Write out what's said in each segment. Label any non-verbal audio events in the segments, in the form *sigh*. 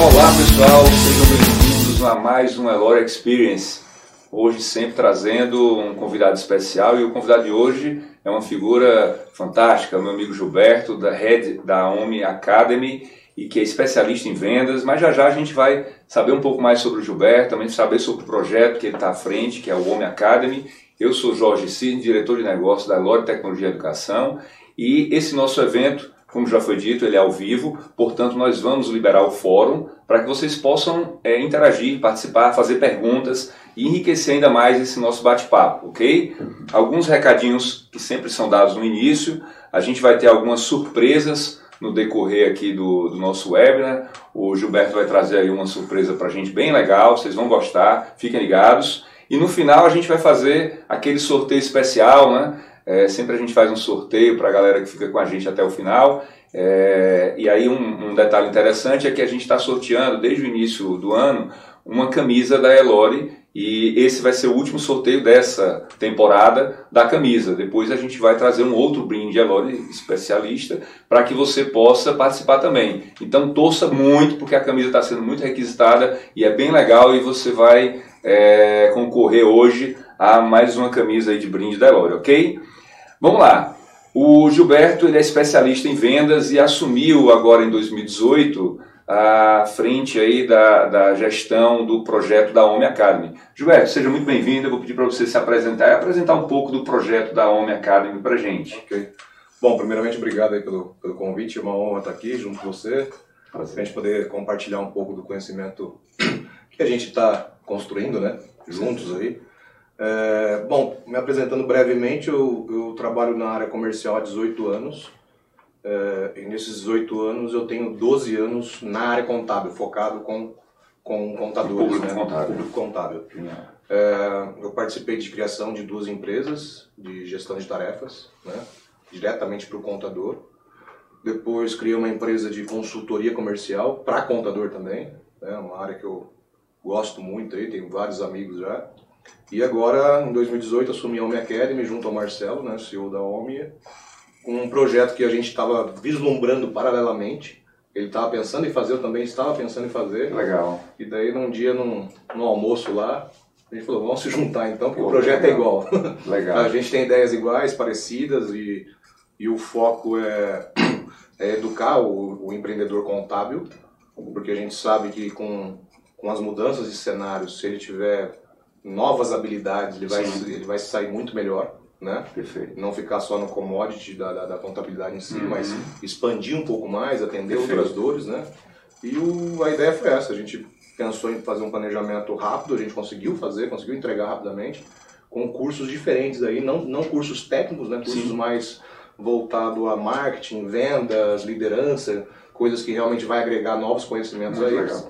Olá pessoal, sejam bem-vindos a mais um Elore Experience. Hoje sempre trazendo um convidado especial e o convidado de hoje é uma figura fantástica, meu amigo Gilberto, da Head da OMI Academy e que é especialista em vendas, mas já já a gente vai saber um pouco mais sobre o Gilberto, também saber sobre o projeto que ele está à frente, que é o OMI Academy. Eu sou Jorge Cid, diretor de negócios da Lore Tecnologia e Educação e esse nosso evento como já foi dito, ele é ao vivo, portanto, nós vamos liberar o fórum para que vocês possam é, interagir, participar, fazer perguntas e enriquecer ainda mais esse nosso bate-papo, ok? Alguns recadinhos que sempre são dados no início, a gente vai ter algumas surpresas no decorrer aqui do, do nosso webinar. O Gilberto vai trazer aí uma surpresa para a gente bem legal, vocês vão gostar, fiquem ligados. E no final a gente vai fazer aquele sorteio especial, né? É, sempre a gente faz um sorteio para a galera que fica com a gente até o final. É, e aí um, um, detalhe interessante é que a gente está sorteando desde o início do ano uma camisa da Elore e esse vai ser o último sorteio dessa temporada da camisa. Depois a gente vai trazer um outro brinde Elore especialista para que você possa participar também. Então torça muito porque a camisa está sendo muito requisitada e é bem legal e você vai é, concorrer hoje a mais uma camisa de brinde da Elore, ok? Vamos lá. O Gilberto ele é especialista em vendas e assumiu agora em 2018 a frente aí da, da gestão do projeto da Home Academy. Gilberto, seja muito bem-vindo. Eu vou pedir para você se apresentar e apresentar um pouco do projeto da Home Academy para gente. Ok. Bom, primeiramente, obrigado aí pelo, pelo convite. É uma honra estar aqui junto com você, para a gente poder compartilhar um pouco do conhecimento que a gente está construindo, né? Juntos aí. É, bom, me apresentando brevemente, eu, eu, trabalho na área comercial há 18 anos. É, e nesses 18 anos eu tenho 12 anos na área contábil, focado com, com contadores. Público né? contábil. Público contábil. É, eu participei de criação de duas empresas de gestão de tarefas, né? diretamente para o contador. Depois criei uma empresa de consultoria comercial para contador também, né? uma área que eu gosto muito aí, tenho vários amigos já. E agora, em 2018, assumi a OMI Academy junto ao Marcelo, né, CEO da OMI, com um projeto que a gente estava vislumbrando paralelamente. Ele estava pensando em fazer, eu também estava pensando em fazer. Legal. E daí, num dia, num, num almoço lá, a gente falou, vamos se juntar então, porque Pô, o projeto legal. é igual. *laughs* Legal. a gente tem ideias iguais, parecidas, e, e o foco é, é educar o, o empreendedor contábil, porque a gente sabe que com, com as mudanças de cenários, se ele tiver novas habilidades, ele vai, ele vai sair muito melhor. Né? Perfeito. Não ficar só no commodity da, da, da contabilidade em si, uhum. mas expandir um pouco mais, atender Perfeito. outras dores, né? E o, a ideia foi essa, a gente pensou em fazer um planejamento rápido, a gente conseguiu fazer, conseguiu entregar rapidamente, com cursos diferentes aí, não, não cursos técnicos, né? Cursos Sim. mais voltado a marketing, vendas, liderança, coisas que realmente vai agregar novos conhecimentos Muito aí. Legal.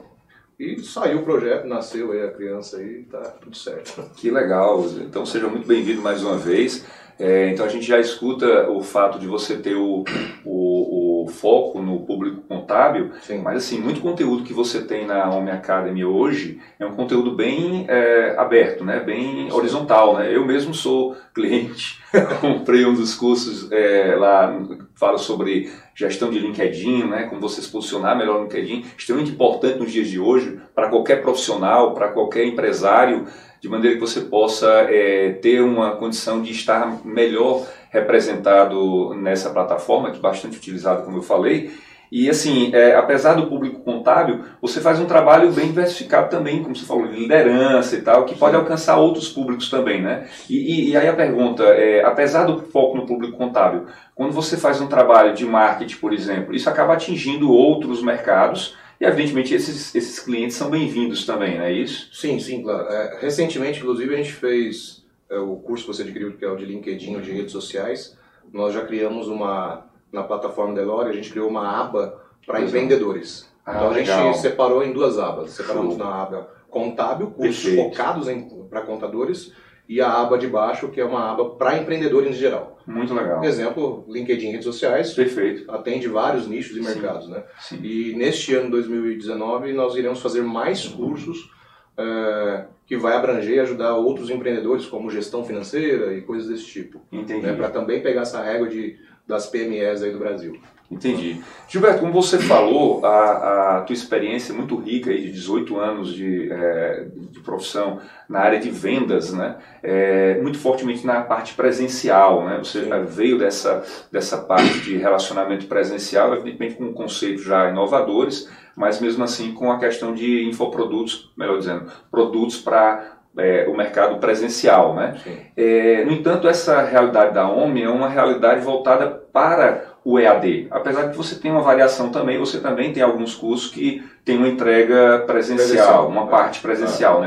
E saiu o projeto, nasceu aí a criança aí, tá tudo certo. Que legal, então seja muito bem-vindo mais uma vez. É, então a gente já escuta o fato de você ter o, o, o foco no público contábil, Sim. mas assim, muito conteúdo que você tem na Home Academy hoje é um conteúdo bem é, aberto, né? bem horizontal. Né? Eu mesmo sou cliente, *laughs* comprei um dos cursos é, lá, fala sobre gestão de LinkedIn, né? como você se posicionar melhor no LinkedIn, extremamente importante nos dias de hoje, para qualquer profissional, para qualquer empresário, de maneira que você possa é, ter uma condição de estar melhor representado nessa plataforma, que é bastante utilizado, como eu falei. E assim, é, apesar do público contábil, você faz um trabalho bem diversificado também, como você falou, de liderança e tal, que pode alcançar outros públicos também, né? E, e, e aí a pergunta, é, apesar do foco no público contábil, quando você faz um trabalho de marketing, por exemplo, isso acaba atingindo outros mercados, e, evidentemente, esses, esses clientes são bem-vindos também, não é isso? Sim, sim, claro. É, recentemente, inclusive, a gente fez é, o curso que você adquiriu, que é o de LinkedIn, ou de redes sociais. Nós já criamos uma, na plataforma Delore, a gente criou uma aba para empreendedores. Ah, então, a gente separou em duas abas. Separamos Show. na aba contábil, cursos Perfeito. focados para contadores, e a aba de baixo, que é uma aba para empreendedores em geral. Muito legal. Exemplo, LinkedIn redes sociais. Perfeito. Atende vários nichos e mercados, Sim. né? Sim. E neste ano 2019 nós iremos fazer mais cursos é, que vai abranger e ajudar outros empreendedores, como gestão financeira e coisas desse tipo. Entendi. Né? Para também pegar essa régua de, das PMEs aí do Brasil. Entendi. Gilberto, como você falou, a, a tua experiência é muito rica aí de 18 anos de, é, de profissão na área de vendas, né? É, muito fortemente na parte presencial, né? Você Sim. veio dessa, dessa parte de relacionamento presencial, evidentemente com conceitos já inovadores, mas mesmo assim com a questão de infoprodutos, melhor dizendo, produtos para é, o mercado presencial. Né? É, no entanto, essa realidade da OMI é uma realidade voltada para o EAD. Apesar de que você tem uma variação também, você também tem alguns cursos que tem uma entrega presencial, presencial uma é. parte presencial. É.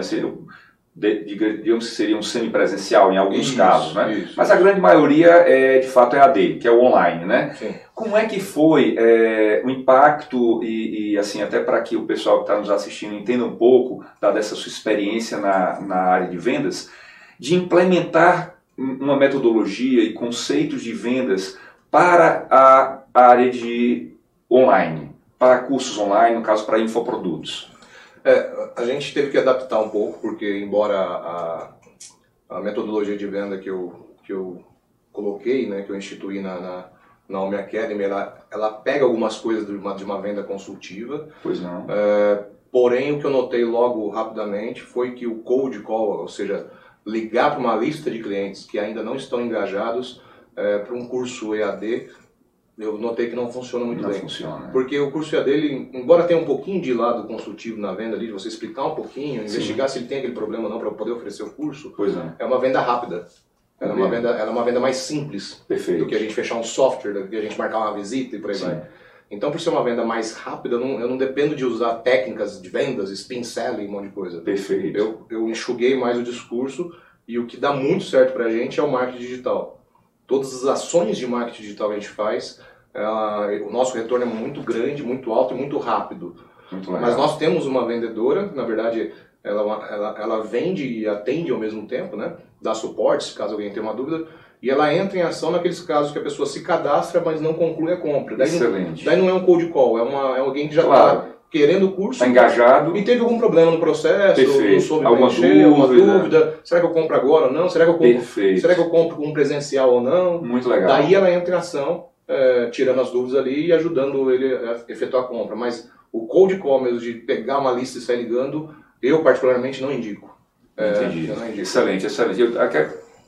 Né? digamos que seria um semipresencial em alguns isso, casos, né? Isso, Mas a grande maioria é de fato EAD, que é o online, né? Sim. Como é que foi é, o impacto e, e assim até para que o pessoal que está nos assistindo entenda um pouco dada essa sua experiência na, na área de vendas, de implementar uma metodologia e conceitos de vendas para a área de online, para cursos online, no caso para infoprodutos. É, a gente teve que adaptar um pouco, porque embora a, a metodologia de venda que eu, que eu coloquei, né, que eu instituí na, na, na Home Academy, ela, ela pega algumas coisas de uma, de uma venda consultiva. Pois não. É, porém, o que eu notei logo rapidamente foi que o cold call, ou seja, ligar para uma lista de clientes que ainda não estão engajados é, para um curso EAD, eu notei que não funciona muito não bem. Funciona. Porque o curso dele, embora tenha um pouquinho de lado consultivo na venda ali, de você explicar um pouquinho, Sim. investigar se ele tem aquele problema ou não para poder oferecer o curso, pois é. é uma venda rápida. Ela é, uma venda, ela é uma venda mais simples Perfeito. do que a gente fechar um software, do que a gente marcar uma visita e por aí Sim. vai. Então, por ser uma venda mais rápida, eu não, eu não dependo de usar técnicas de vendas, spin selling, um monte de coisa. Perfeito. Eu, eu enxuguei mais o discurso e o que dá muito certo para a gente é o marketing digital. Todas as ações de marketing digital que a gente faz, ela, o nosso retorno é muito grande, muito alto e muito rápido. Muito Mas nós temos uma vendedora, na verdade, ela, ela, ela vende e atende ao mesmo tempo, né? dá suporte, caso alguém tenha uma dúvida, e ela entra em ação naqueles casos que a pessoa se cadastra, mas não conclui a compra. Daí Excelente. Não, daí não é um cold call, é, uma, é alguém que já está claro. Querendo o curso. Está engajado. E teve algum problema no processo, Perfeito. não soube alguma mexer, dúvida. alguma dúvida. Será que eu compro agora ou não? Será que eu compro, Perfeito. será que eu compro com um presencial ou não? Muito legal. Daí ela entra em ação é, tirando as dúvidas ali e ajudando ele a efetuar a compra. Mas o cold commerce de pegar uma lista e sair ligando, eu particularmente não indico. É, Entendi. Não indico. Excelente, excelente. Eu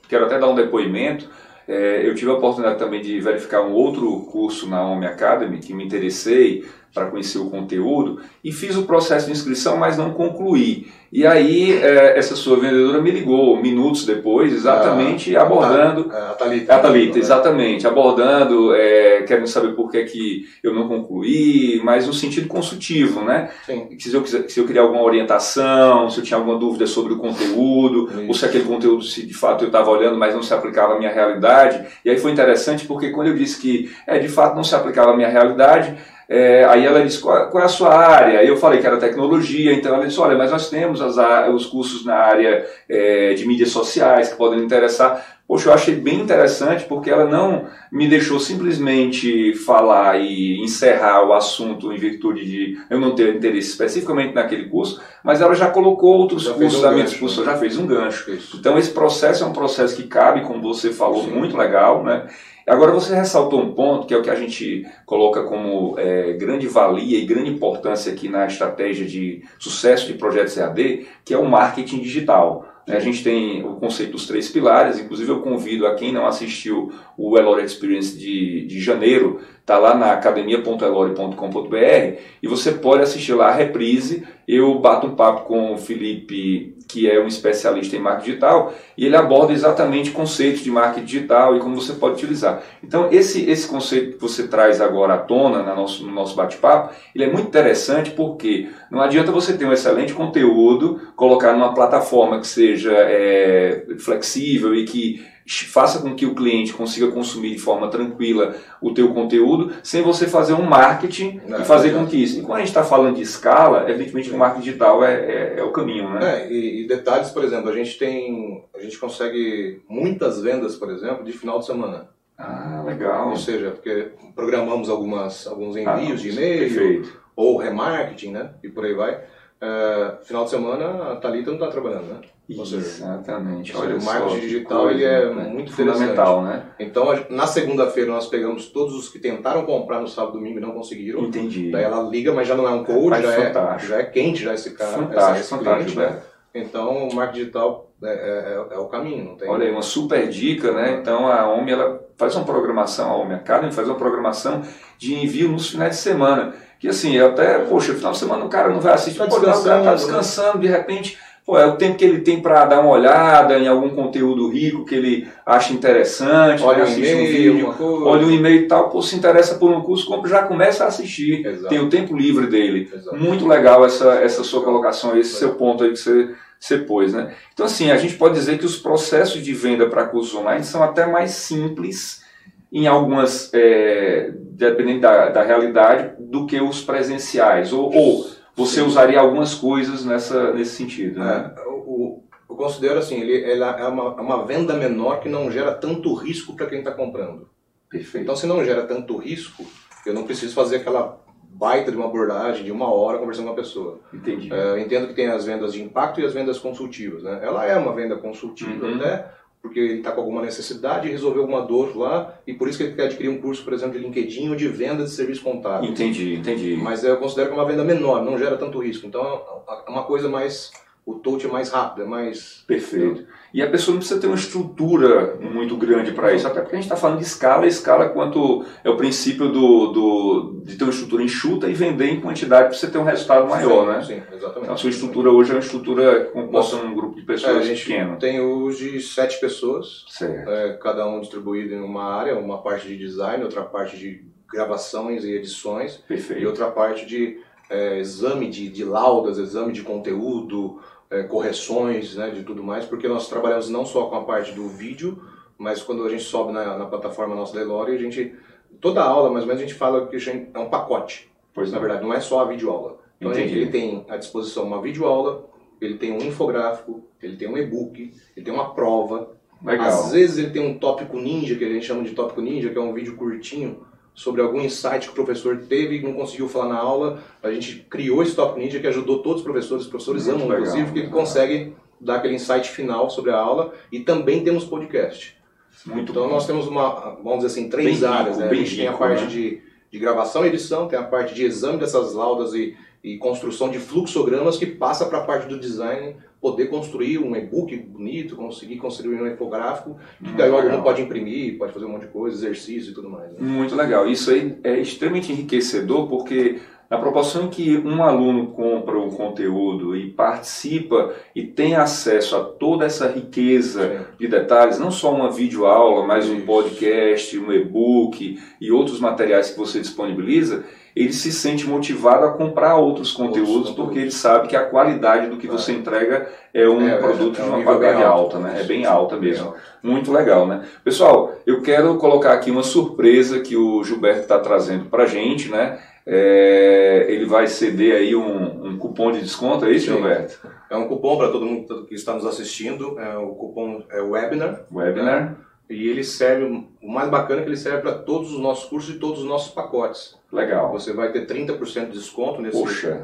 quero até dar um depoimento. É, eu tive a oportunidade também de verificar um outro curso na Home Academy que me interessei para conhecer o conteúdo e fiz o processo de inscrição, mas não concluí. E aí é, essa sua vendedora me ligou minutos depois, exatamente ah, abordando a, a Thalita, a Thalita né? exatamente, abordando, é, querendo saber por que, que eu não concluí, mas no sentido consultivo, né? Sim. Se eu, se eu queria alguma orientação, se eu tinha alguma dúvida sobre o conteúdo, Isso. ou se aquele conteúdo se de fato eu estava olhando, mas não se aplicava à minha realidade. E aí foi interessante porque quando eu disse que é, de fato não se aplicava à minha realidade, é, aí ela disse, qual, qual, é a sua área? Eu falei que era tecnologia, então ela disse, olha, mas nós temos as, os cursos na área é, de mídias sociais que podem interessar. Poxa, eu achei bem interessante porque ela não me deixou simplesmente falar e encerrar o assunto em virtude de eu não ter interesse especificamente naquele curso, mas ela já colocou outros já cursos um à minha disposição, né? já fez um gancho. Isso. Então esse processo é um processo que cabe, como você falou, Sim. muito legal, né? Agora você ressaltou um ponto que é o que a gente coloca como é, grande valia e grande importância aqui na estratégia de sucesso de projetos EAD, que é o marketing digital. A gente tem o conceito dos três pilares, inclusive eu convido a quem não assistiu o Elore Experience de, de janeiro, está lá na academia.elore.com.br e você pode assistir lá a reprise. Eu bato um papo com o Felipe, que é um especialista em marketing digital, e ele aborda exatamente conceitos de marketing digital e como você pode utilizar. Então, esse, esse conceito que você traz agora à tona no nosso, no nosso bate-papo, ele é muito interessante porque não adianta você ter um excelente conteúdo, colocar numa plataforma que seja é, flexível e que faça com que o cliente consiga consumir de forma tranquila o teu conteúdo, sem você fazer um marketing Não, e fazer com que isso. E quando a gente está falando de escala, evidentemente o marketing digital é, é, é, o caminho, né? É, e, e, detalhes, por exemplo, a gente tem, a gente consegue muitas vendas, por exemplo, de final de semana. Ah, legal. Ou seja, porque programamos algumas, alguns envios ah, de e-mail, ou remarketing, né? E por aí vai. É, final de semana a Thalita não está trabalhando, né? Exatamente. Olha o marketing digital coisa, ele é né? muito fundamental, né? Então, na segunda-feira nós pegamos todos os que tentaram comprar no sábado e domingo e não conseguiram. Entendi. Daí ela liga, mas já não é um cold, já é, já é quente já esse cara, fantástico, esse fantástico, cliente, né? Então, o marketing digital é, é, é, o caminho. Não tem... Olha aí, uma super dica, né? Então, a OMI ela faz uma programação, a OMI Academy faz uma programação de envio nos finais de semana. Que assim, até, poxa, final de semana o cara não vai assistir, tá pô, não, o cara tá descansando, de repente Pô, é o tempo que ele tem para dar uma olhada em algum conteúdo rico que ele acha interessante, olha né? um e-mail, um olha um e-mail e tal, pô, se interessa por um curso, compra, já começa a assistir, Exato. tem o tempo livre dele. Exato. Muito legal essa, essa sua colocação, esse seu ponto aí que você, você pôs, né? Então assim, a gente pode dizer que os processos de venda para cursos online são até mais simples em algumas, é, dependendo da, da realidade, do que os presenciais, ou, ou você usaria algumas coisas nessa, nesse sentido. Né? É, o, eu considero assim, ele, ela é uma, é uma venda menor que não gera tanto risco para quem está comprando. Perfeito. Então, se não gera tanto risco, eu não preciso fazer aquela baita de uma abordagem de uma hora conversando com a pessoa. Entendi. É, entendo que tem as vendas de impacto e as vendas consultivas. Né? Ela é uma venda consultiva, uhum. até porque ele está com alguma necessidade, resolver alguma dor lá, e por isso que ele quer adquirir um curso, por exemplo, de LinkedIn ou de venda de serviço contábil. Entendi, entendi. Mas eu considero que é uma venda menor, não gera tanto risco. Então é uma coisa mais o touch é mais rápido, é mais. Perfeito. E a pessoa não precisa ter uma estrutura muito grande para isso, até porque a gente está falando de escala, e escala quanto é o princípio do, do, de ter uma estrutura enxuta e vender em quantidade para você ter um resultado maior, sim, né? Sim, exatamente. Então a sua estrutura hoje é uma estrutura composta num grupo de pessoas é, a gente pequeno. Tem hoje sete pessoas, é, cada um distribuído em uma área, uma parte de design, outra parte de gravações e edições, Perfeito. e outra parte de é, exame de, de laudas, exame de conteúdo, é, correções, né, de tudo mais, porque nós trabalhamos não só com a parte do vídeo, mas quando a gente sobe na, na plataforma nossa da Elore, a gente toda a aula, mais ou menos, a gente fala que é um pacote. Pois na verdade, não é só a videoaula. Então Entendi. a gente ele tem à disposição uma videoaula, ele tem um infográfico, ele tem um e-book, ele tem uma prova. Legal. Às vezes ele tem um tópico ninja, que a gente chama de tópico ninja, que é um vídeo curtinho, sobre algum insight que o professor teve e não conseguiu falar na aula. A gente criou esse Top Ninja que ajudou todos os professores, os professores Muito amam, legal, inclusive, que consegue dar aquele insight final sobre a aula. E também temos podcast. Muito então bom. nós temos uma, vamos dizer assim, três bem áreas. Rico, né? A gente rico, tem a parte né? de, de gravação e edição, tem a parte de exame dessas laudas e, e construção de fluxogramas que passa para a parte do design poder construir um e-book bonito, conseguir construir um infográfico, que daí o aluno pode imprimir, pode fazer um monte de coisa, exercício e tudo mais. Né? Muito legal. Isso aí é extremamente enriquecedor porque na proporção que um aluno compra o conteúdo e participa e tem acesso a toda essa riqueza de detalhes, não só uma videoaula, mas um podcast, um e-book e outros materiais que você disponibiliza, ele se sente motivado a comprar outros conteúdos, porque ele sabe que a qualidade do que é. você entrega é um é, produto é, de uma qualidade alta, né? É bem alta mesmo. Muito legal, né? Pessoal, eu quero colocar aqui uma surpresa que o Gilberto está trazendo para a gente, né? É, ele vai ceder aí um, um, cupom de desconto, é isso, Sim. Gilberto? É um cupom para todo mundo que está nos assistindo. É, o cupom é Webinar. Webinar. Né? E ele serve, o mais bacana é que ele serve para todos os nossos cursos e todos os nossos pacotes. Legal. Você vai ter 30% de desconto nesse,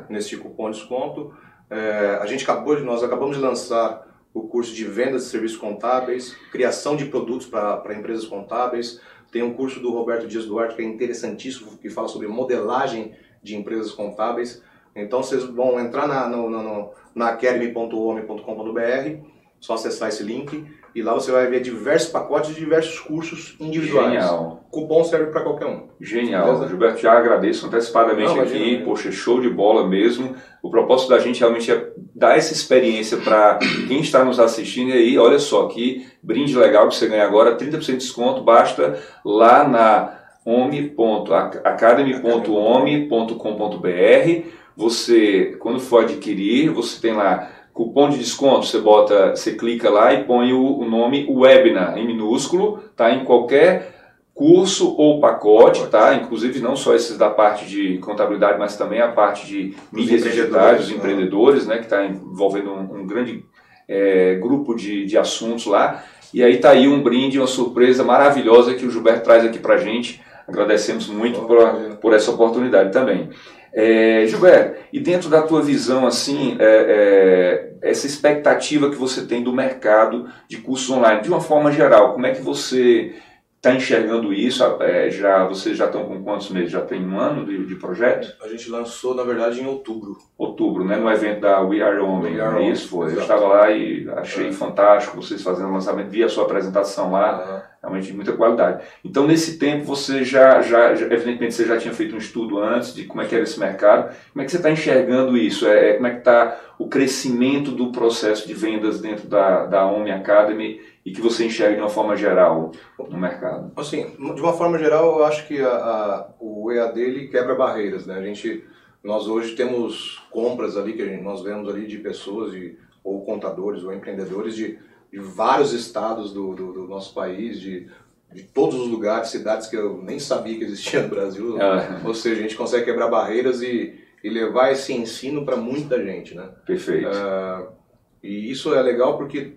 nesse cupom de desconto. É, a gente acabou de, nós acabamos de lançar o curso de vendas de serviços contábeis, criação de produtos para empresas contábeis. Tem um curso do Roberto Dias Duarte que é interessantíssimo, que fala sobre modelagem de empresas contábeis. Então vocês vão entrar na, no, no, na academy.home.com.br, só acessar esse link e lá você vai ver diversos pacotes de diversos cursos individuais. Genial. Cupom serve para qualquer um. Genial. Beleza? Gilberto, já agradeço antecipadamente Não, aqui. Imagina. Poxa, show de bola mesmo. O propósito da gente realmente é dar essa experiência para quem está nos assistindo. E aí, olha só, que brinde legal que você ganha agora, 30% de desconto. Basta lá na academy.home.com.br. Você, quando for adquirir, você tem lá cupom de desconto, você bota, você clica lá e põe o, o nome webinar em minúsculo, tá? Em qualquer curso ou pacote, tá? Inclusive não só esses da parte de contabilidade, mas também a parte de mídias digitais, os né? empreendedores, né? Que está envolvendo um, um grande é, grupo de, de assuntos lá. E aí tá aí um brinde, uma surpresa maravilhosa que o Gilberto traz aqui pra gente. Agradecemos muito por, por essa oportunidade também. É, Gilberto, e dentro da tua visão, assim, é, é, essa expectativa que você tem do mercado de cursos online, de uma forma geral, como é que você está enxergando isso? É, já, vocês já estão com quantos meses? Já tem um ano de, de, projeto? A gente lançou, na verdade, em outubro. Outubro, né? No evento da We Are Homem. É isso foi. Exato. Eu estava lá e achei é. fantástico vocês fazendo o lançamento, vi a sua apresentação lá. Uhum realmente de muita qualidade. Então, nesse tempo, você já, já, já, evidentemente, você já tinha feito um estudo antes de como é que era esse mercado. Como é que você está enxergando isso? É, é como é que está o crescimento do processo de vendas dentro da, da Home Academy e que você enxerga de uma forma geral no mercado? Assim, de uma forma geral, eu acho que a, a, o EAD ele quebra barreiras, né? A gente, nós hoje temos compras ali que gente, nós vemos ali de pessoas de, ou contadores ou empreendedores de de vários estados do, do, do nosso país, de, de todos os lugares, cidades que eu nem sabia que existiam no Brasil. É. *laughs* Ou seja, a gente consegue quebrar barreiras e, e levar esse ensino para muita gente, né? Perfeito. Uh, e isso é legal porque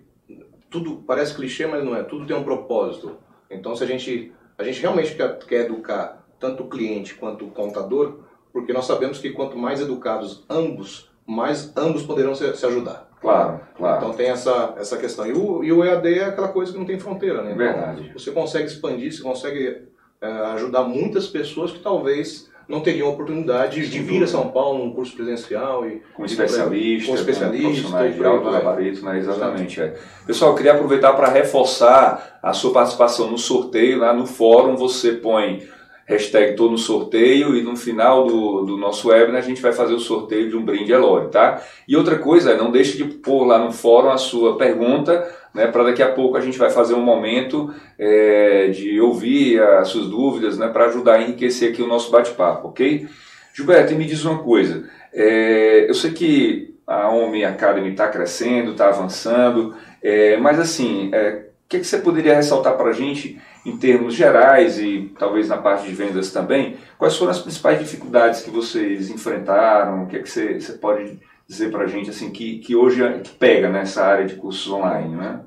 tudo parece clichê, mas não é. Tudo tem um propósito. Então, se a gente a gente realmente quer, quer educar tanto o cliente quanto o contador, porque nós sabemos que quanto mais educados ambos, mais ambos poderão se, se ajudar. Claro, claro. Então tem essa, essa questão. E o, e o EAD é aquela coisa que não tem fronteira, né? Então, Verdade. Você consegue expandir, você consegue é, ajudar muitas pessoas que talvez não teriam oportunidade de vir a São Paulo num curso presencial e com especialista, com especialista, de alto gabarito, né? Exatamente. É. Pessoal, eu queria aproveitar para reforçar a sua participação no sorteio lá no fórum. Você põe hashtag estou no sorteio e no final do, do nosso webinar a gente vai fazer o sorteio de um brinde Elore, tá? E outra coisa, não deixe de pôr lá no fórum a sua pergunta, né, para daqui a pouco a gente vai fazer um momento é, de ouvir as suas dúvidas, né, para ajudar a enriquecer aqui o nosso bate-papo, ok? Gilberto, me diz uma coisa, é, eu sei que a Homem Academy está crescendo, está avançando, é, mas assim, é, o que, que você poderia ressaltar para a gente em termos gerais e talvez na parte de vendas também, quais foram as principais dificuldades que vocês enfrentaram? O que, que você, você pode dizer para a gente assim que, que hoje é, que pega nessa área de cursos online, né?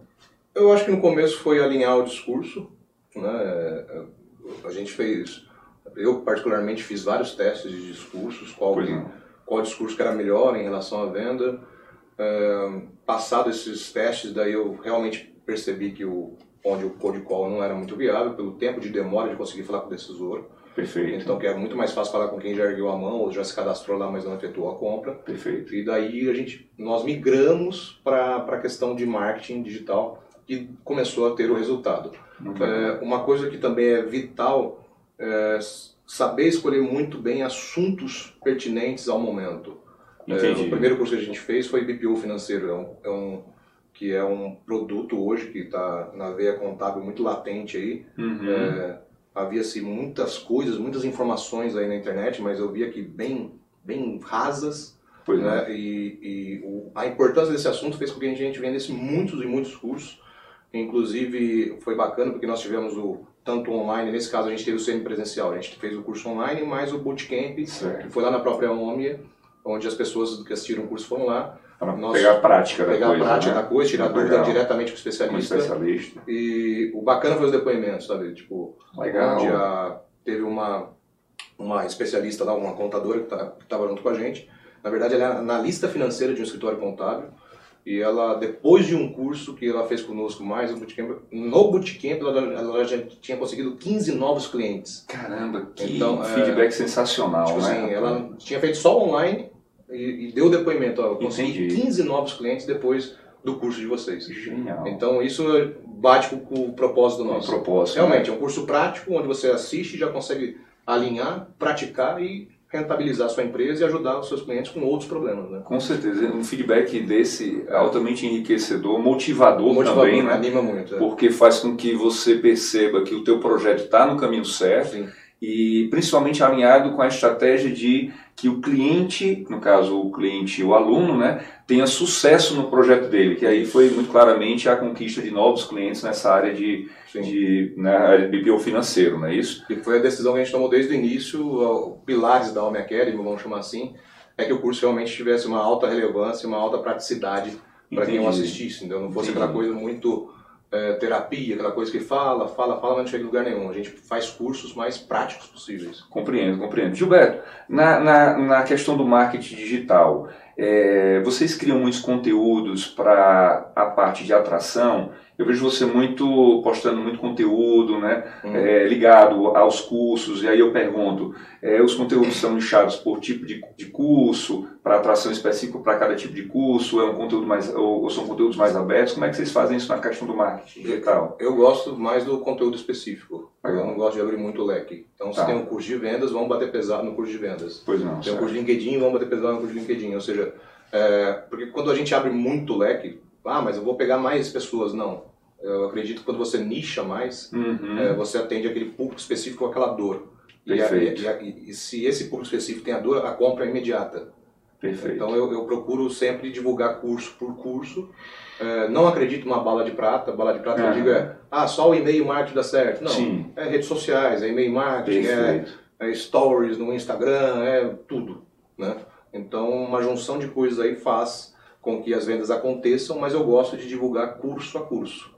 Eu acho que no começo foi alinhar o discurso, né? A gente fez, eu particularmente fiz vários testes de discursos, qual qual discurso que era melhor em relação à venda. É, passado esses testes, daí eu realmente percebi que o onde o cold call não era muito viável, pelo tempo de demora de conseguir falar com o decisor. Perfeito. Então, que é muito mais fácil falar com quem já ergueu a mão ou já se cadastrou lá, mas não efetuou a compra. Perfeito. E daí a gente, nós migramos para a questão de marketing digital e começou a ter o resultado. É, uma coisa que também é vital é saber escolher muito bem assuntos pertinentes ao momento. É, o primeiro curso que a gente fez foi BPO financeiro. É um, é um que é um produto hoje que está na veia contábil muito latente aí. Uhum. É, Havia-se muitas coisas, muitas informações aí na internet, mas eu via que bem, bem rasas. Pois né? E, e o, a importância desse assunto fez com que a gente vendesse muitos e muitos cursos. Inclusive, foi bacana porque nós tivemos o tanto online, nesse caso a gente teve o semipresencial, a gente fez o curso online, mais o bootcamp, certo. que foi lá na própria OMIA, onde as pessoas que assistiram o curso foram lá. Para pegar a prática da pegar coisa. Pegar a prática né? da coisa, tirar Legal. dúvida diretamente com o especialista. Especialista. E o bacana foi os depoimentos, sabe? Tipo, Legal. onde a, teve uma, uma especialista lá, uma contadora que tá, estava junto com a gente. Na verdade, ela é analista financeira de um escritório contábil. E ela, depois de um curso que ela fez conosco mais, no bootcamp, no bootcamp ela, ela já tinha conseguido 15 novos clientes. Caramba, que então, feedback é, sensacional, tipo né? Assim, ela tinha feito só online e, e deu depoimento, ó, eu consegui Entendi. 15 novos clientes depois do curso de vocês. Genial. Então isso bate com o propósito nosso. O propósito. Realmente, né? é um curso prático onde você assiste e já consegue alinhar, praticar e rentabilizar a sua empresa e ajudar os seus clientes com outros problemas. Né? Com certeza. Um feedback desse é altamente enriquecedor, motivador, motivador também, né? Anima muito. É. Porque faz com que você perceba que o teu projeto está no caminho certo. Sim e principalmente alinhado com a estratégia de que o cliente, no caso o cliente e o aluno, né, tenha sucesso no projeto dele, que aí foi muito claramente a conquista de novos clientes nessa área de, de né, BPO financeiro, não é isso? E foi a decisão que a gente tomou desde o início, pilares da Home Academy, vamos chamar assim, é que o curso realmente tivesse uma alta relevância, uma alta praticidade para quem o assistisse, entendeu? não fosse Entendi. aquela coisa muito é, terapia, aquela coisa que fala, fala, fala, mas não chega em lugar nenhum. A gente faz cursos mais práticos possíveis. Compreendo, compreendo. Gilberto, na, na, na questão do marketing digital, é, vocês criam muitos conteúdos para a parte de atração eu vejo você muito postando muito conteúdo, né, uhum. é, ligado aos cursos. E aí eu pergunto, é, os conteúdos são nichados por tipo de, de curso, para atração específica para cada tipo de curso, é um conteúdo mais ou, ou, são conteúdos mais abertos? Como é que vocês fazem isso na questão do marketing digital? Eu gosto mais do conteúdo específico. Eu não gosto de abrir muito leque. Então, se tá. tem um curso de vendas, vamos bater pesado no curso de vendas. Pois não. Se tem um curso de LinkedIn, vamos bater pesado no curso de LinkedIn. Ou seja, é, porque quando a gente abre muito leque, ah, mas eu vou pegar mais pessoas. Não. Eu acredito que quando você nicha mais, uhum. é, você atende aquele público específico com aquela dor. E, a, e, a, e, se esse público específico tem a dor, a compra é imediata. Perfeito. Então eu, eu procuro sempre divulgar curso por curso. É, não acredito numa bala de prata. Bala de prata eu digo é, ah, só o e-mail marketing dá certo. Não, Sim. é redes sociais, é e-mail marketing, é, é, stories no Instagram, é tudo. Né? Então uma junção de coisas aí faz com que as vendas aconteçam, mas eu gosto de divulgar curso a curso.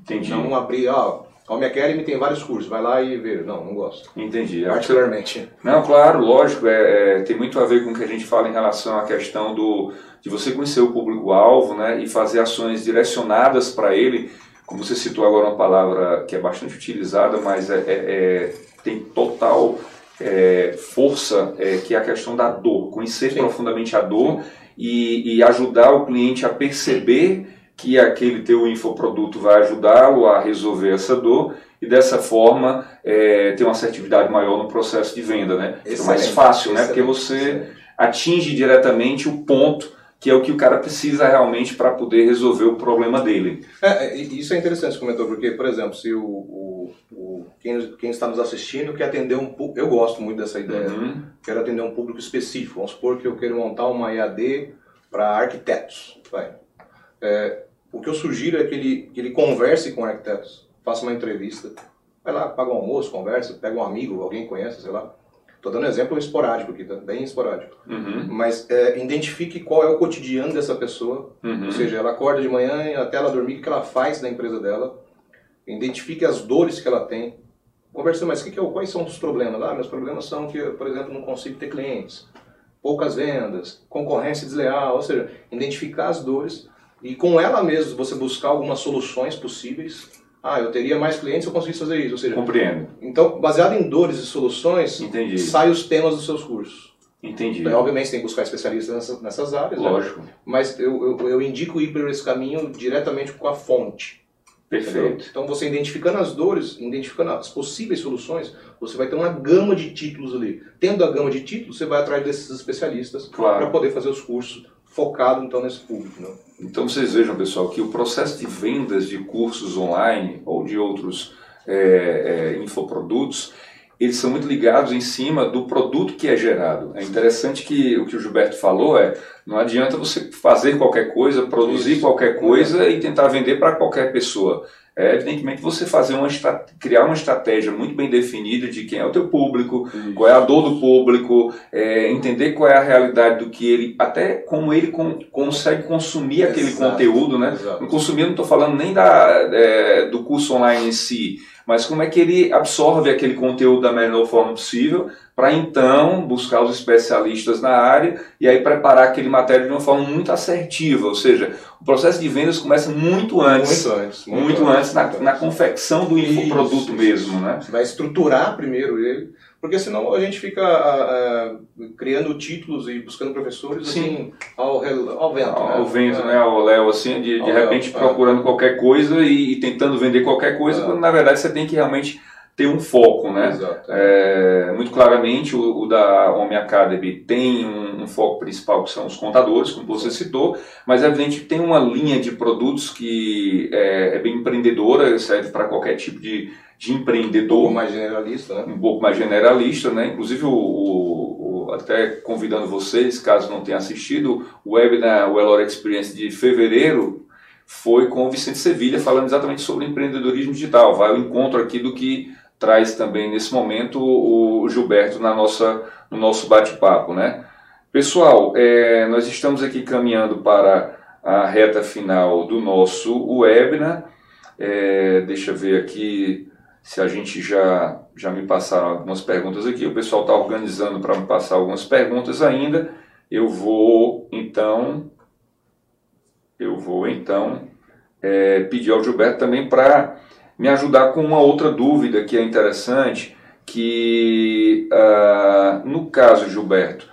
Entendi. Não abrir, ó, a Home Academy tem vários cursos, vai lá e vê. Não, não gosto. Entendi. Particularmente. Não, claro, lógico, é, é, tem muito a ver com o que a gente fala em relação à questão do, de você conhecer o público-alvo né, e fazer ações direcionadas para ele. Como você citou agora uma palavra que é bastante utilizada, mas é, é, é tem total é, força, que é a questão da dor. Conhecer Sim. profundamente a dor e, e ajudar o cliente a perceber que aquele teu infoproduto vai ajudá-lo a resolver essa dor e dessa forma é, ter uma assertividade maior no processo de venda, né? Fica mais fácil, né? Porque você excelente. atinge diretamente o ponto que é o que o cara precisa realmente para poder resolver o problema dele. É, é isso é interessante você comentou, porque, por exemplo, se o, o, o quem, quem, está nos assistindo quer atender um público, eu gosto muito dessa ideia, uhum. quero atender um público específico, vamos supor que eu quero montar uma EAD para arquitetos, vai. É, o que eu sugiro é que ele, que ele converse com arquitetos, faça uma entrevista, vai lá, paga um almoço, conversa, pega um amigo, alguém que conhece, sei lá. Estou dando exemplo esporádico aqui, tá? bem esporádico. Uhum. Mas é, identifique qual é o cotidiano dessa pessoa, uhum. ou seja, ela acorda de manhã e até ela dormir, o que ela faz na empresa dela, identifique as dores que ela tem. Conversa, mas que que é, quais são os problemas? Ah, meus problemas são que, por exemplo, não consigo ter clientes, poucas vendas, concorrência desleal, ou seja, identificar as dores e com ela mesmo você buscar algumas soluções possíveis. Ah, eu teria mais clientes se eu conseguisse fazer isso. Ou seja, Compreendo. Então, baseado em dores e soluções, Entendi. sai os temas dos seus cursos. Entendi. Então, obviamente, você tem que buscar especialistas nessas, nessas áreas. Né? Lógico. Né? Mas eu, eu, eu, indico ir por esse caminho diretamente com a fonte. Perfeito. Entendeu? Então, você identificando as dores, identificando as possíveis soluções, você vai ter uma gama de títulos ali. Tendo a gama de títulos, você vai atrás desses especialistas claro. para poder fazer os cursos focado então nesse público. Né? Então vocês vejam, pessoal, que o processo de vendas de cursos online ou de outros é, é, infoprodutos, eles são muito ligados em cima do produto que é gerado. É interessante que o que o Gilberto falou é, não adianta você fazer qualquer coisa, produzir Isso. qualquer coisa e tentar vender para qualquer pessoa é evidentemente você fazer uma criar uma estratégia muito bem definida de quem é o teu público, Isso. qual é a dor do público, é, entender qual é a realidade do que ele, até como ele com, consegue consumir Exato. aquele conteúdo, né? Exato. Consumir não estou falando nem da, é, do curso online em si, mas como é que ele absorve aquele conteúdo da melhor forma possível para então buscar os especialistas na área e aí preparar aquele material de uma forma muito assertiva, ou seja, o processo de vendas começa muito antes, muito antes, muito, muito antes, antes, na, muito na antes. confecção do infoproduto isso, mesmo, isso. né? Você vai estruturar primeiro ele, porque senão a gente fica uh, criando títulos e buscando professores Sim. assim ao, ao vento, ao, né? Ao vento, né? Ao Léo, assim, de, de repente Léo, procurando é. qualquer coisa e, e, tentando vender qualquer coisa, é. quando na verdade você tem que realmente ter um foco, né? Exato. É, muito claramente, o, o, da Home Academy tem um, um, foco principal que são os contadores, como você citou, mas é evidente que tem uma linha de produtos que é, é bem empreendedora, serve para qualquer tipo de, de empreendedor. Um pouco mais generalista, né? Um pouco mais generalista, né? Inclusive, o, o, até convidando vocês, caso não tenham assistido, o webinar Wellor Experience de fevereiro foi com o Vicente Sevilha falando exatamente sobre empreendedorismo digital. Vai ao encontro aqui do que traz também nesse momento o Gilberto na nossa, no nosso bate-papo. Né? Pessoal, é, nós estamos aqui caminhando para a reta final do nosso webinar. É, deixa eu ver aqui se a gente já, já me passaram algumas perguntas aqui. O pessoal está organizando para me passar algumas perguntas ainda. Eu vou então, eu vou então é, pedir ao Gilberto também para me ajudar com uma outra dúvida que é interessante, que uh, no caso, Gilberto,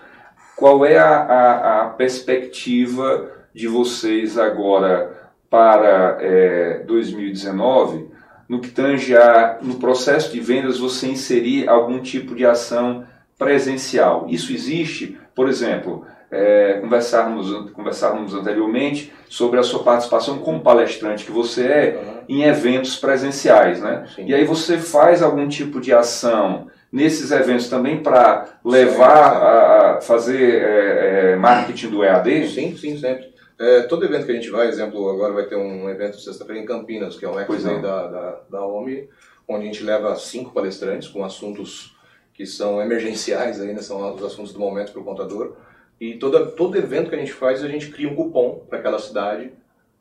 qual é a, a, a perspectiva de vocês agora para é, 2019 no que tange a, no processo de vendas você inserir algum tipo de ação presencial. Isso existe, por exemplo, é, conversarmos, conversarmos anteriormente sobre a sua participação como palestrante que você é uhum. em eventos presenciais, né? Sim. E aí você faz algum tipo de ação nesses eventos também para levar sim, sim. a fazer é, é, marketing do EAD? Sim, sim, sempre. É, todo evento que a gente vai, exemplo, agora vai ter um evento sexta-feira em Campinas, que é um X-Day da, da, da OMI, onde a gente leva cinco palestrantes com assuntos que são emergenciais, ainda são os assuntos do momento para o contador. E todo, todo evento que a gente faz, a gente cria um cupom para aquela cidade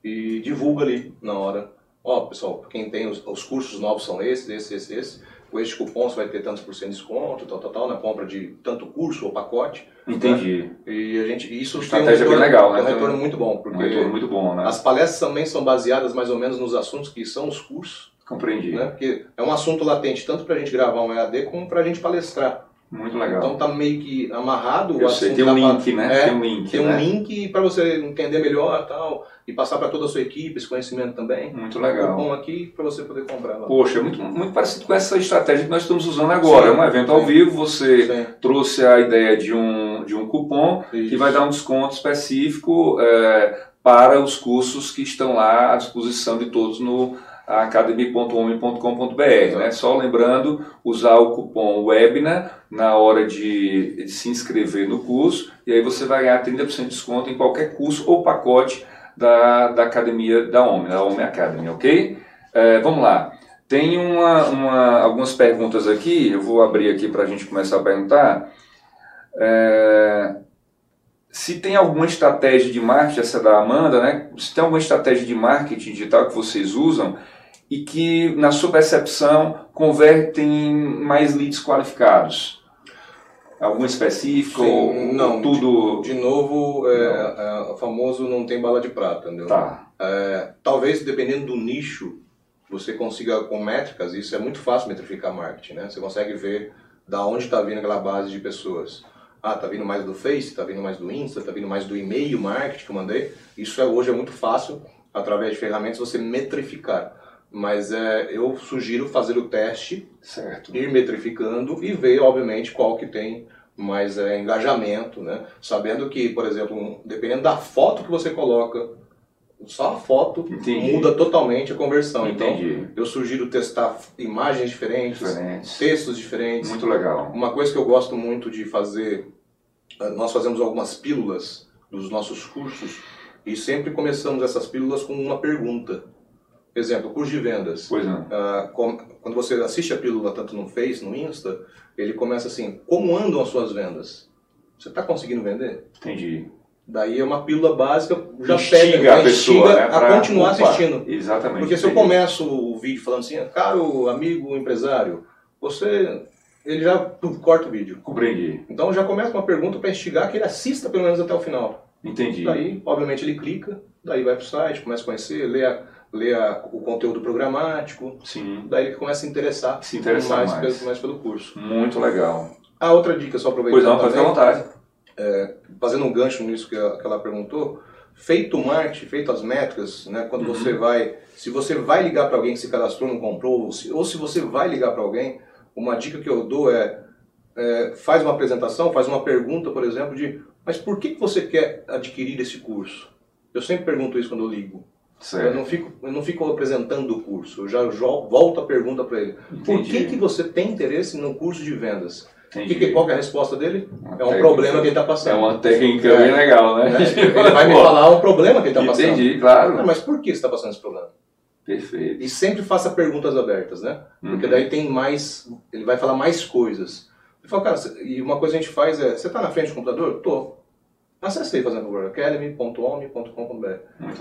e divulga ali na hora. Ó, oh, pessoal, quem tem os, os cursos novos são esses, esses, esses, esses com este cupom você vai ter tantos por cento de desconto, tal, tal, tal, na compra de tanto curso ou pacote. Entendi. Né? E a gente, isso Estratégia tem um retorno, legal, né? um retorno muito bom. Porque um retorno muito bom, né? As palestras também são baseadas mais ou menos nos assuntos que são os cursos. Compreendi. Né? Porque é um assunto latente, tanto para a gente gravar um EAD como para a gente palestrar. Muito legal. Então tá meio que amarrado Eu o sei, tem um link, né? É, tem um link. Tem um né? link para você entender melhor tal e passar para toda a sua equipe esse conhecimento também. Muito legal. Bom aqui para você poder comprar. Lá. Poxa, é muito, muito parecido com essa estratégia que nós estamos usando agora. Sim, é um evento sim, ao vivo, você sim. trouxe a ideia de um, de um cupom Isso. que vai dar um desconto específico é, para os cursos que estão lá à disposição de todos no academy.homem.com.br. Né? Só lembrando, usar o cupom WEBNA na hora de, de, se inscrever no curso, e aí você vai ganhar 30% de desconto em qualquer curso ou pacote da, da academia da Homem, da Homem Academy, ok? É, vamos lá. Tem uma, uma, algumas perguntas aqui, eu vou abrir aqui para a gente começar a perguntar. É, se tem alguma estratégia de marketing, essa da Amanda, né? Se tem alguma estratégia de marketing digital que vocês usam e que, na sua percepção, convertem mais leads qualificados? Algum específico? Sim, não, tudo. De, de novo, é, é, famoso não tem bala de prata, entendeu? Tá. É, talvez dependendo do nicho, você consiga com métricas, isso é muito fácil metrificar marketing, né? Você consegue ver da onde está vindo aquela base de pessoas. Ah, tá vindo mais do Face, tá vindo mais do Insta, tá vindo mais do e-mail marketing que eu mandei. Isso é, hoje é muito fácil, através de ferramentas, você metrificar. Mas é, eu sugiro fazer o teste, certo. ir metrificando e ver, obviamente, qual que tem mais é, engajamento, né? Sabendo que, por exemplo, um, dependendo da foto que você coloca, só a foto Entendi. muda totalmente a conversão. Então, Entendi. Então, eu sugiro testar imagens diferentes, diferentes, textos diferentes. Muito legal. Uma coisa que eu gosto muito de fazer, eh, nós fazemos algumas pílulas dos nossos cursos e sempre começamos essas pílulas com uma pergunta. Exemplo, curso de vendas. Pois não. Uh, quando você assiste a pílula tanto no Face, no Insta, ele começa assim: como andam as suas vendas? Você está conseguindo vender? Entendi. Daí é uma pílula básica, já instiga pega, a pessoa né, a continuar assistindo. Exatamente. Porque se eu começo o vídeo falando assim, caro amigo empresário, você. Ele já corta o vídeo. Compreendi. Então já começa uma pergunta para instigar que ele assista pelo menos até o final. Entendi. Daí, obviamente, ele clica, daí vai para o site, começa a conhecer, lê, a, lê a, o conteúdo programático. Sim. Daí ele começa a interessar, Se interessar mais, mais. Pelo, mais pelo curso. Muito legal. A outra dica, só aproveitando. Pois não, pode ficar à vontade é, fazendo um gancho nisso que, que ela perguntou, feito o marketing, feito as métricas, né, quando uhum. você vai, se você vai ligar para alguém que se cadastrou não comprou, ou se, ou se você vai ligar para alguém, uma dica que eu dou é, é, faz uma apresentação, faz uma pergunta, por exemplo, de, mas por que você quer adquirir esse curso? Eu sempre pergunto isso quando eu ligo. Certo. Eu não fico, eu não fico apresentando o curso, eu já volto a pergunta para ele. Entendi. Por que, que você tem interesse no curso de vendas? Que, que, qual que é a resposta dele? Uma é um técnica, problema que ele está passando. É uma técnica é, bem legal, né? né? Ele *laughs* vai me falar um problema que ele está passando. Entendi, claro. Não, mas por que você está passando esse problema? Perfeito. E sempre faça perguntas abertas, né? Porque uhum. daí tem mais. Ele vai falar mais coisas. Ele fala, cara, e uma coisa que a gente faz é: você está na frente do computador? Tô. Acesse aí, fazendo academy.home.com.br.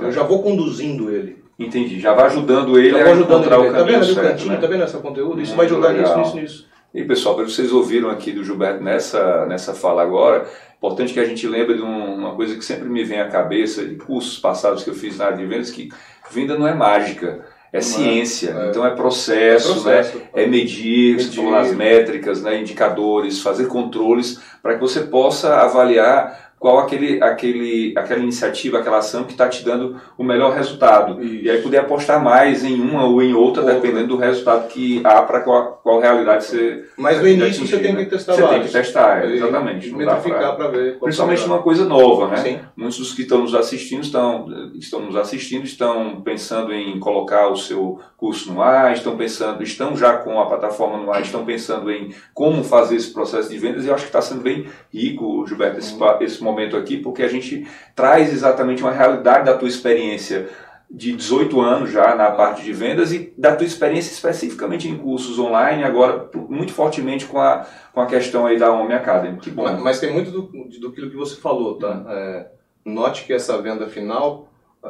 Eu já vou conduzindo ele. Entendi, já vai ajudando ele já a ajudando encontrar ele. o Tá caminho vendo ali o certo, cantinho? né? Tá vendo esse conteúdo? Isso Muito vai ajudar legal. nisso, nisso, nisso. E pessoal, pelo que vocês ouviram aqui do Gilberto nessa, nessa fala agora, importante que a gente lembre de um- uma coisa que sempre me vem à cabeça, de cursos passados que eu fiz na área de vendas, que venda não é mágica, é ciência, é. então é processo, É processo. Né? é medir, Medir. nas métricas, né? indicadores, fazer controles, para que você possa avaliar qual aquele, aquele, aquela iniciativa, aquela ação que está te dando o melhor resultado. Isso. E aí poder apostar mais em uma ou em outra, Outra. dependendo do resultado que há para qual, qual realidade você Mas no início você atingir, tem né? que testar Você tem que testar, E exatamente. Metrificar para ver. Principalmente tá numa coisa nova, né? Sim. Muitos dos que estão nos assistindo estão, estão nos assistindo estão pensando em colocar o seu curso no ar, estão pensando, estão já com a plataforma no ar, estão pensando em como fazer esse processo de vendas. E eu acho que está sendo bem rico, Gilberto, esse, pa- esse momento aqui, porque a gente traz exatamente uma realidade da tua experiência de 18 anos já na parte de vendas e da tua experiência especificamente em cursos online, agora muito fortemente com a, com a questão aí da Home Academy. Que bom. Mas, mas tem muito do, do que você falou, tá? É, note que essa venda final,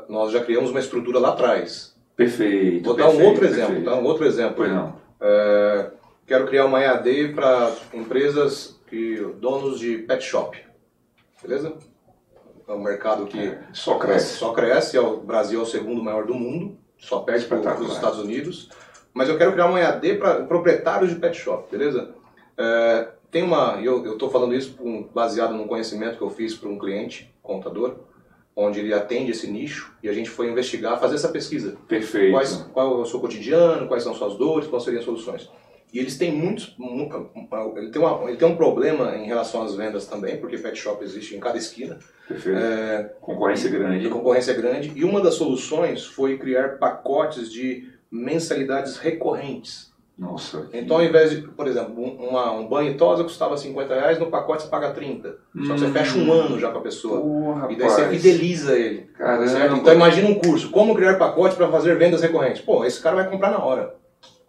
nós já criamos uma estrutura lá atrás. Perfeito. Vou dar um perfeito, outro exemplo, perfeito. tá? Um outro exemplo. Pois não. É, quero criar uma EAD para empresas que donos de pet shop, beleza? É um mercado que Só cresce. só cresce, é o Brasil é o segundo maior do mundo, só perde para os Estados Unidos. Mas eu quero criar uma EAD para proprietários de pet shop, beleza? É, tem uma, eu estou falando isso baseado num conhecimento que eu fiz para um cliente, contador, onde ele atende esse nicho e a gente foi investigar, fazer essa pesquisa. Perfeito. Quais, qual é o seu cotidiano, quais são suas dores, quais seriam as soluções. E eles têm muitos. mu- Ele tem, uma, ele tem um problema em relação às vendas também, porque pet shop existe em cada esquina, Perfeito. É. Concorrência e grande. concorrência grande. E uma das soluções foi criar pacotes de mensalidades recorrentes. Nossa. que- Então, ao invés de, por exemplo, um, uma- um banho e tosa custava 50 reais, no pacote você paga 30. Só que você Hum. fecha um ano já com a pessoa. Porra, E daí você rapaz. fideliza ele. Caramba. certo? Então imagina um curso, como criar pacote para fazer vendas recorrentes. Pô, esse cara vai comprar na hora.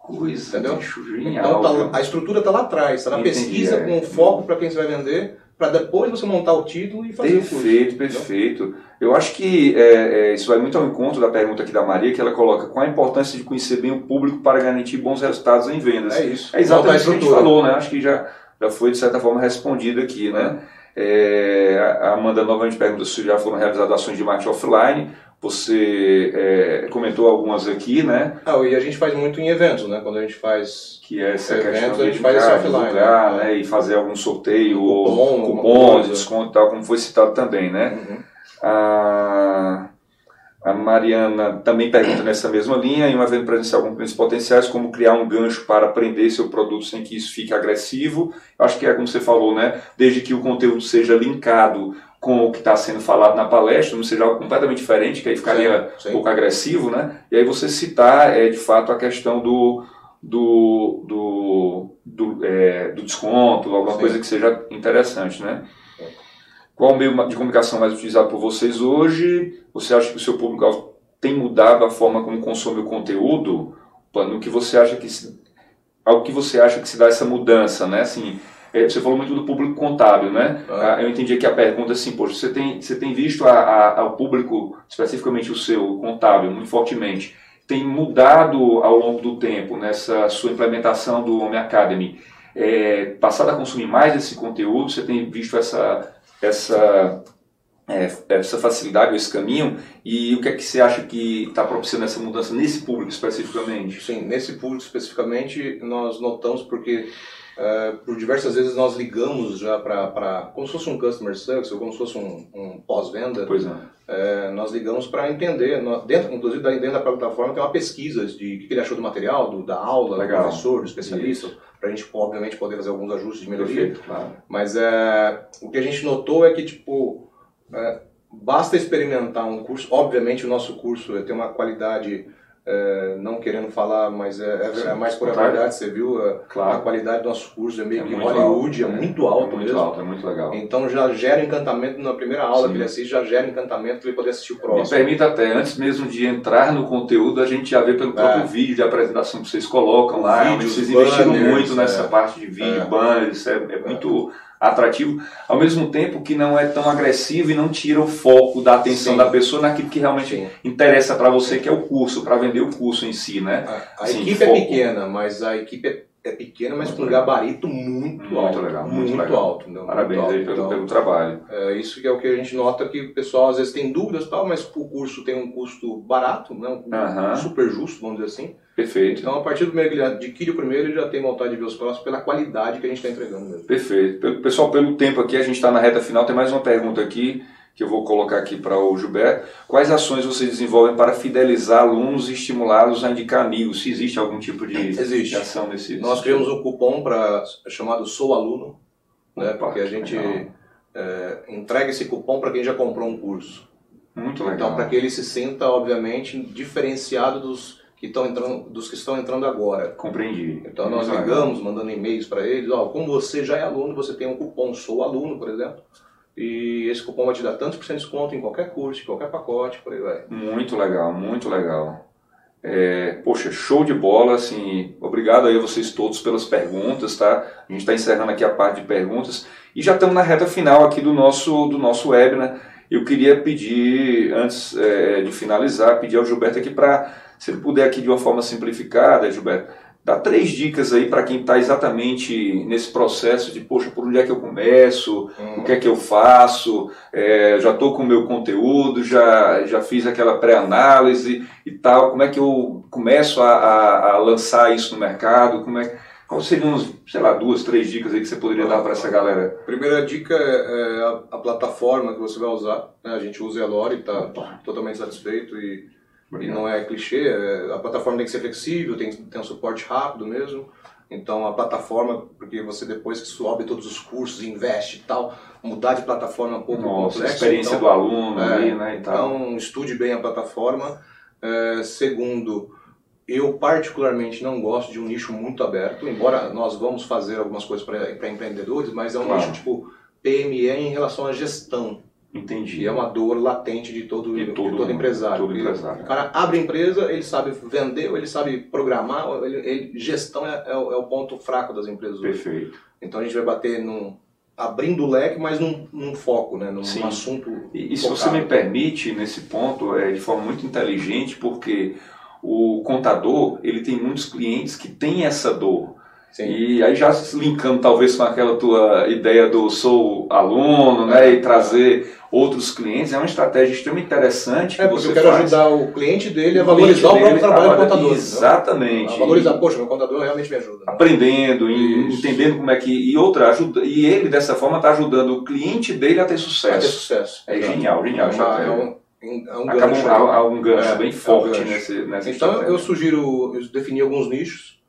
Coisa, Entendeu? bicho, Então tá- a estrutura está lá atrás, está na Entendi, pesquisa é. com foco para quem você vai vender, para depois você montar o título e fazer o curso. Perfeito, perfeito. Eu acho que é, é, isso vai muito ao encontro da pergunta aqui da Maria, que ela coloca qual a importância de conhecer bem o público para garantir bons resultados em vendas. É isso. É exatamente o que a gente falou, né? Acho que já, já foi, de certa forma, respondido aqui, né? É, a Amanda novamente pergunta se já foram realizadas ações de marketing offline. Você é, comentou algumas aqui, né? Ah, e a gente faz muito em eventos, né? Quando a gente faz Que é essa Eventos, questão a gente faz isso divulgar, offline, divulgar, né? né? E fazer algum sorteio, Cupom, ou cupom, desconto e tal, como foi citado também, né? Uhum. A, a Mariana também pergunta nessa mesma linha, em uma vez presenciar alguns clientes potenciais, como criar um gancho para aprender seu produto sem que isso fique agressivo. Acho que é como você falou, né? Desde que o conteúdo seja linkado com o que está sendo falado na palestra, não seja algo completamente diferente, que aí ficaria Sim, sim. um pouco agressivo, né? E aí você citar, é, de fato, a questão do, do, do, do, é, do desconto, alguma Sim. coisa que seja interessante, né? Qual o meio de comunicação mais utilizado por vocês hoje? Você acha que o seu público tem mudado a forma como consome o conteúdo? No que você acha que se, ao que você acha que se dá essa mudança, né? Assim, você falou muito do público contábil, né? Ah. Ah, Eu entendi aqui a pergunta assim, poxa, você tem, você tem visto ao público, especificamente o seu, o contábil, muito fortemente, tem mudado ao longo do tempo nessa sua implementação do Home Academy? É, passado a consumir mais esse conteúdo, você tem visto essa, essa, é, essa facilidade, esse caminho, e o que é que você acha que está propiciando essa mudança nesse público especificamente? Sim, nesse público especificamente nós notamos porque é, por diversas vezes nós ligamos já para como se fosse um customer service ou como se fosse um, um pós-venda, Pois é, nós ligamos para entender, nós- dentro, inclusive dentro da plataforma tem uma pesquisa de o que ele achou do material, do, da aula, Legal. do professor, do especialista, para a gente obviamente poder fazer alguns ajustes de melhoria. Perfeito, claro. Mas é, o que a gente notou é que, tipo, basta experimentar um curso. Obviamente, o nosso curso tem uma qualidade, é, não querendo falar, mas é, é, é mais por a claro. verdade. Você viu a, a Claro. qualidade do nosso curso é meio É que Hollywood, alto, é né? muito alto é muito mesmo. alto, é muito legal. Então já gera encantamento na primeira aula Sim. que ele assiste, já gera encantamento para ele poder assistir o Me próximo. permita até, antes mesmo de entrar no conteúdo, a gente já vê pelo próprio É. vídeo de apresentação que vocês colocam lá, Vídeos, vocês investiram banners, muito nessa parte de vídeo, banners, é muito atrativo, ao mesmo tempo que não é tão agressivo e não tira o foco da atenção Sim. da pessoa naquilo que realmente Sim. interessa para você, que é o curso, para vender o curso em si, né? A, a equipe é pequena, mas a equipe é é pequena, mas com um gabarito muito, muito alto. Legal, muito, muito legal. alto. Não, Parabéns muito aí pelo, então, pelo trabalho. É, isso que é o que a gente nota que o pessoal às vezes tem dúvidas tal, mas o curso tem um custo barato, né, um uh -huh. super justo, vamos dizer assim. Perfeito. Então, a partir do momento que ele adquire o primeiro, ele já tem vontade de ver os próximos pela qualidade que a gente está entregando mesmo. Perfeito. Pessoal, pelo tempo aqui, a gente está na reta final, tem mais uma pergunta aqui que eu vou colocar aqui para o Gilberto. Quais ações você desenvolve para fidelizar alunos e estimulá-los a indicar amigos? Se existe algum tipo de, existe. ação nesse Nós criamos um cupom para chamado Sou Aluno, né, Opa, porque a gente é, entrega esse cupom para quem já comprou um curso. Muito legal. Então, para que ele se sinta, obviamente, diferenciado dos que estão entrando, dos que estão entrando agora. Compreendi. Então, nós ligamos, mandando e-mails para eles. Ó, como você já é aluno, você tem um cupom Sou Aluno, por exemplo e esse cupom vai te dar tantos por cento de desconto em qualquer curso, em qualquer pacote, por aí vai. Muito legal, muito legal. É, poxa, show de bola, assim, obrigado aí a vocês todos pelas perguntas, tá? A gente está encerrando aqui a parte de perguntas e já estamos na reta final aqui do nosso, do nosso web, né? Eu queria pedir, antes é, de finalizar, pedir ao Gilberto aqui para, se ele puder aqui de uma forma simplificada, Gilberto, Dá três dicas aí para quem está exatamente nesse processo de, poxa, por onde é que eu começo, uhum. o que é que eu faço, é, já estou com o meu conteúdo, já, já fiz aquela pré-análise e tal, como é que eu começo a, a, a lançar isso no mercado, como é Quais seriam, sei lá, duas, três dicas aí que você poderia dar para essa galera? Primeira dica é, é a, a, plataforma que você vai usar. Né? A gente usa a Lore está totalmente satisfeito e e não é clichê, é, a plataforma tem que ser flexível, tem, tem um suporte rápido mesmo. Então a plataforma, porque você depois que sobe todos os cursos, investe e tal, mudar de plataforma é um pouco Nossa, complexo. experiência então, do aluno é, ali, né? Então estude bem a plataforma. É, segundo, eu particularmente não gosto de um nicho muito aberto, embora nós vamos fazer algumas coisas para empreendedores, mas é um claro. nicho tipo PME em relação à gestão. Entendi. E é uma dor latente de todo, de todo, de todo empresário. Todo empresário. O cara abre empresa, ele sabe vender, ele sabe programar, ele, ele gestão é, é, o, é, o, ponto fraco das empresas. Perfeito. Então a gente vai bater num, abrindo o leque, mas num, num foco, né, num Sim. assunto. E, e se você me permite, nesse ponto, é de forma muito inteligente, porque o contador ele tem muitos clientes que têm essa dor. Sim. E aí já linkando talvez com aquela tua ideia do sou aluno, né, e trazer outros clientes, é uma estratégia extremamente interessante. É, porque eu quero faz. ajudar o cliente dele a valorizar o, próprio trabalho do contador. Exatamente. A valorizar, poxa, meu contador realmente me ajuda. Né? Aprendendo, entendendo como é que. E outra, ajuda, e ele dessa forma está ajudando o cliente dele a ter sucesso. A ter sucesso. É Exato. genial, genial. É, uma, é um, é um Acaba gancho, um, um gancho é, bem forte é um gancho. nesse, nessa Então eu sugiro eu definir alguns nichos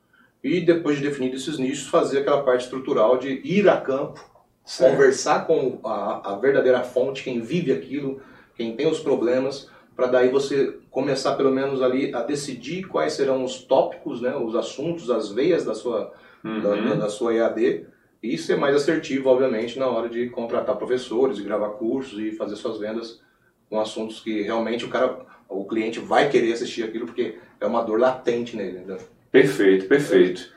e depois de definir esses nichos fazer aquela parte estrutural de ir a campo Certo. conversar com a, a, verdadeira fonte, quem vive aquilo, quem tem os problemas, para daí você começar pelo menos ali a decidir quais serão os tópicos, né, os assuntos, as veias da sua, uhum. da, da, da, sua EAD e ser mais assertivo, obviamente, na hora de contratar professores, de gravar cursos e fazer suas vendas com assuntos que realmente o cara, o cliente vai querer assistir aquilo porque é uma dor latente nele. Né? Perfeito, perfeito.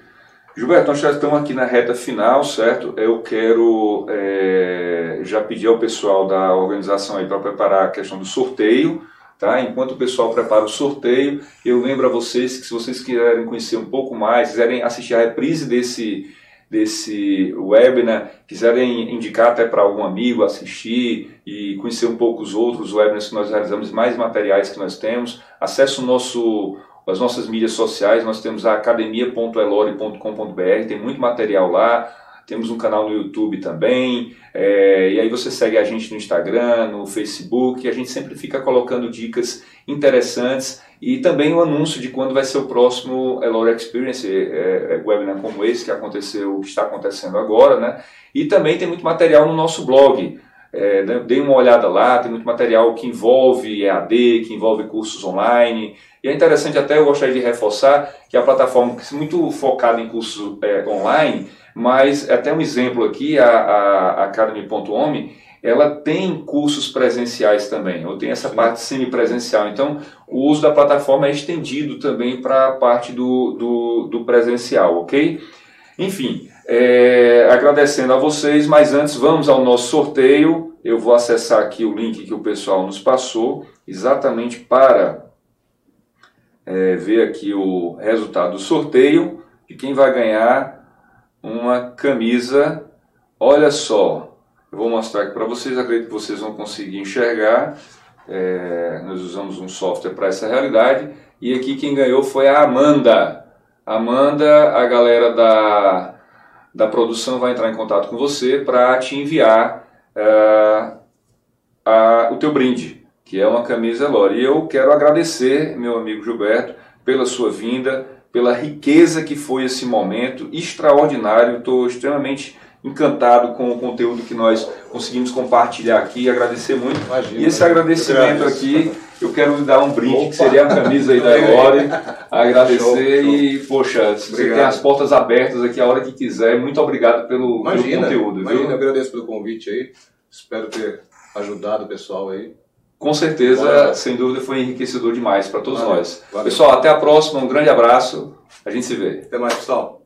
Gilberto, nós já estamos aqui na reta final, certo? Eu quero é, já pedir ao pessoal da organização aí para preparar a questão do sorteio, tá? Enquanto o pessoal prepara o sorteio, eu lembro a vocês que se vocês quiserem conhecer um pouco mais, quiserem assistir a reprise desse desse webinar, quiserem indicar até para algum amigo assistir e conhecer um pouco os outros webinars que nós realizamos, mais materiais que nós temos, acesse o nosso as nossas mídias sociais, nós temos a academia.elore.com.br, tem muito material lá, temos um canal no YouTube também, é, e aí você segue a gente no Instagram, no Facebook, a gente sempre fica colocando dicas interessantes e também o anúncio de quando vai ser o próximo Elore Experience, é, é, webinar como esse que aconteceu, que está acontecendo agora, né? E também tem muito material no nosso blog, é, né, dê uma olhada lá, tem muito material que envolve EAD, que envolve cursos online. E é interessante até, eu gostaria de reforçar, que a plataforma é muito focada em cursos é, online, mas até um exemplo aqui, a, a Academy.home, ela tem cursos presenciais também, ou tem essa parte semipresencial. Então, o uso da plataforma é estendido também para a parte do, do, do presencial, ok? Enfim, É, agradecendo a vocês, mas antes vamos ao nosso sorteio. Eu vou acessar aqui o link que o pessoal nos passou, exatamente para é, ver aqui o resultado do sorteio e quem vai ganhar uma camisa. Olha só, eu vou mostrar aqui para vocês, acredito que vocês vão conseguir enxergar. É, nós usamos um software para essa realidade. E aqui quem ganhou foi a Amanda. Amanda, a galera da da produção vai entrar em contato com você para te enviar uh, a, o teu brinde, que é uma camisa Lore. E eu quero agradecer, meu amigo Gilberto, pela sua vinda, pela riqueza que foi esse momento extraordinário. Estou extremamente encantado com o conteúdo que nós conseguimos compartilhar aqui. Agradecer muito. Imagina, e esse agradecimento aqui eu quero lhe dar um brinde, Opa. que seria a camisa aí da Elore. Agradecer show, show. e, poxa, você tem as portas abertas aqui a hora que quiser, muito obrigado pelo, imagina, pelo conteúdo. Imagina, viu? eu agradeço pelo convite aí. Espero ter ajudado o pessoal aí. Com certeza, sem dúvida, foi enriquecedor demais para todos Valeu. nós. Valeu. Pessoal, até a próxima, um grande abraço, a gente se vê. Até mais, pessoal.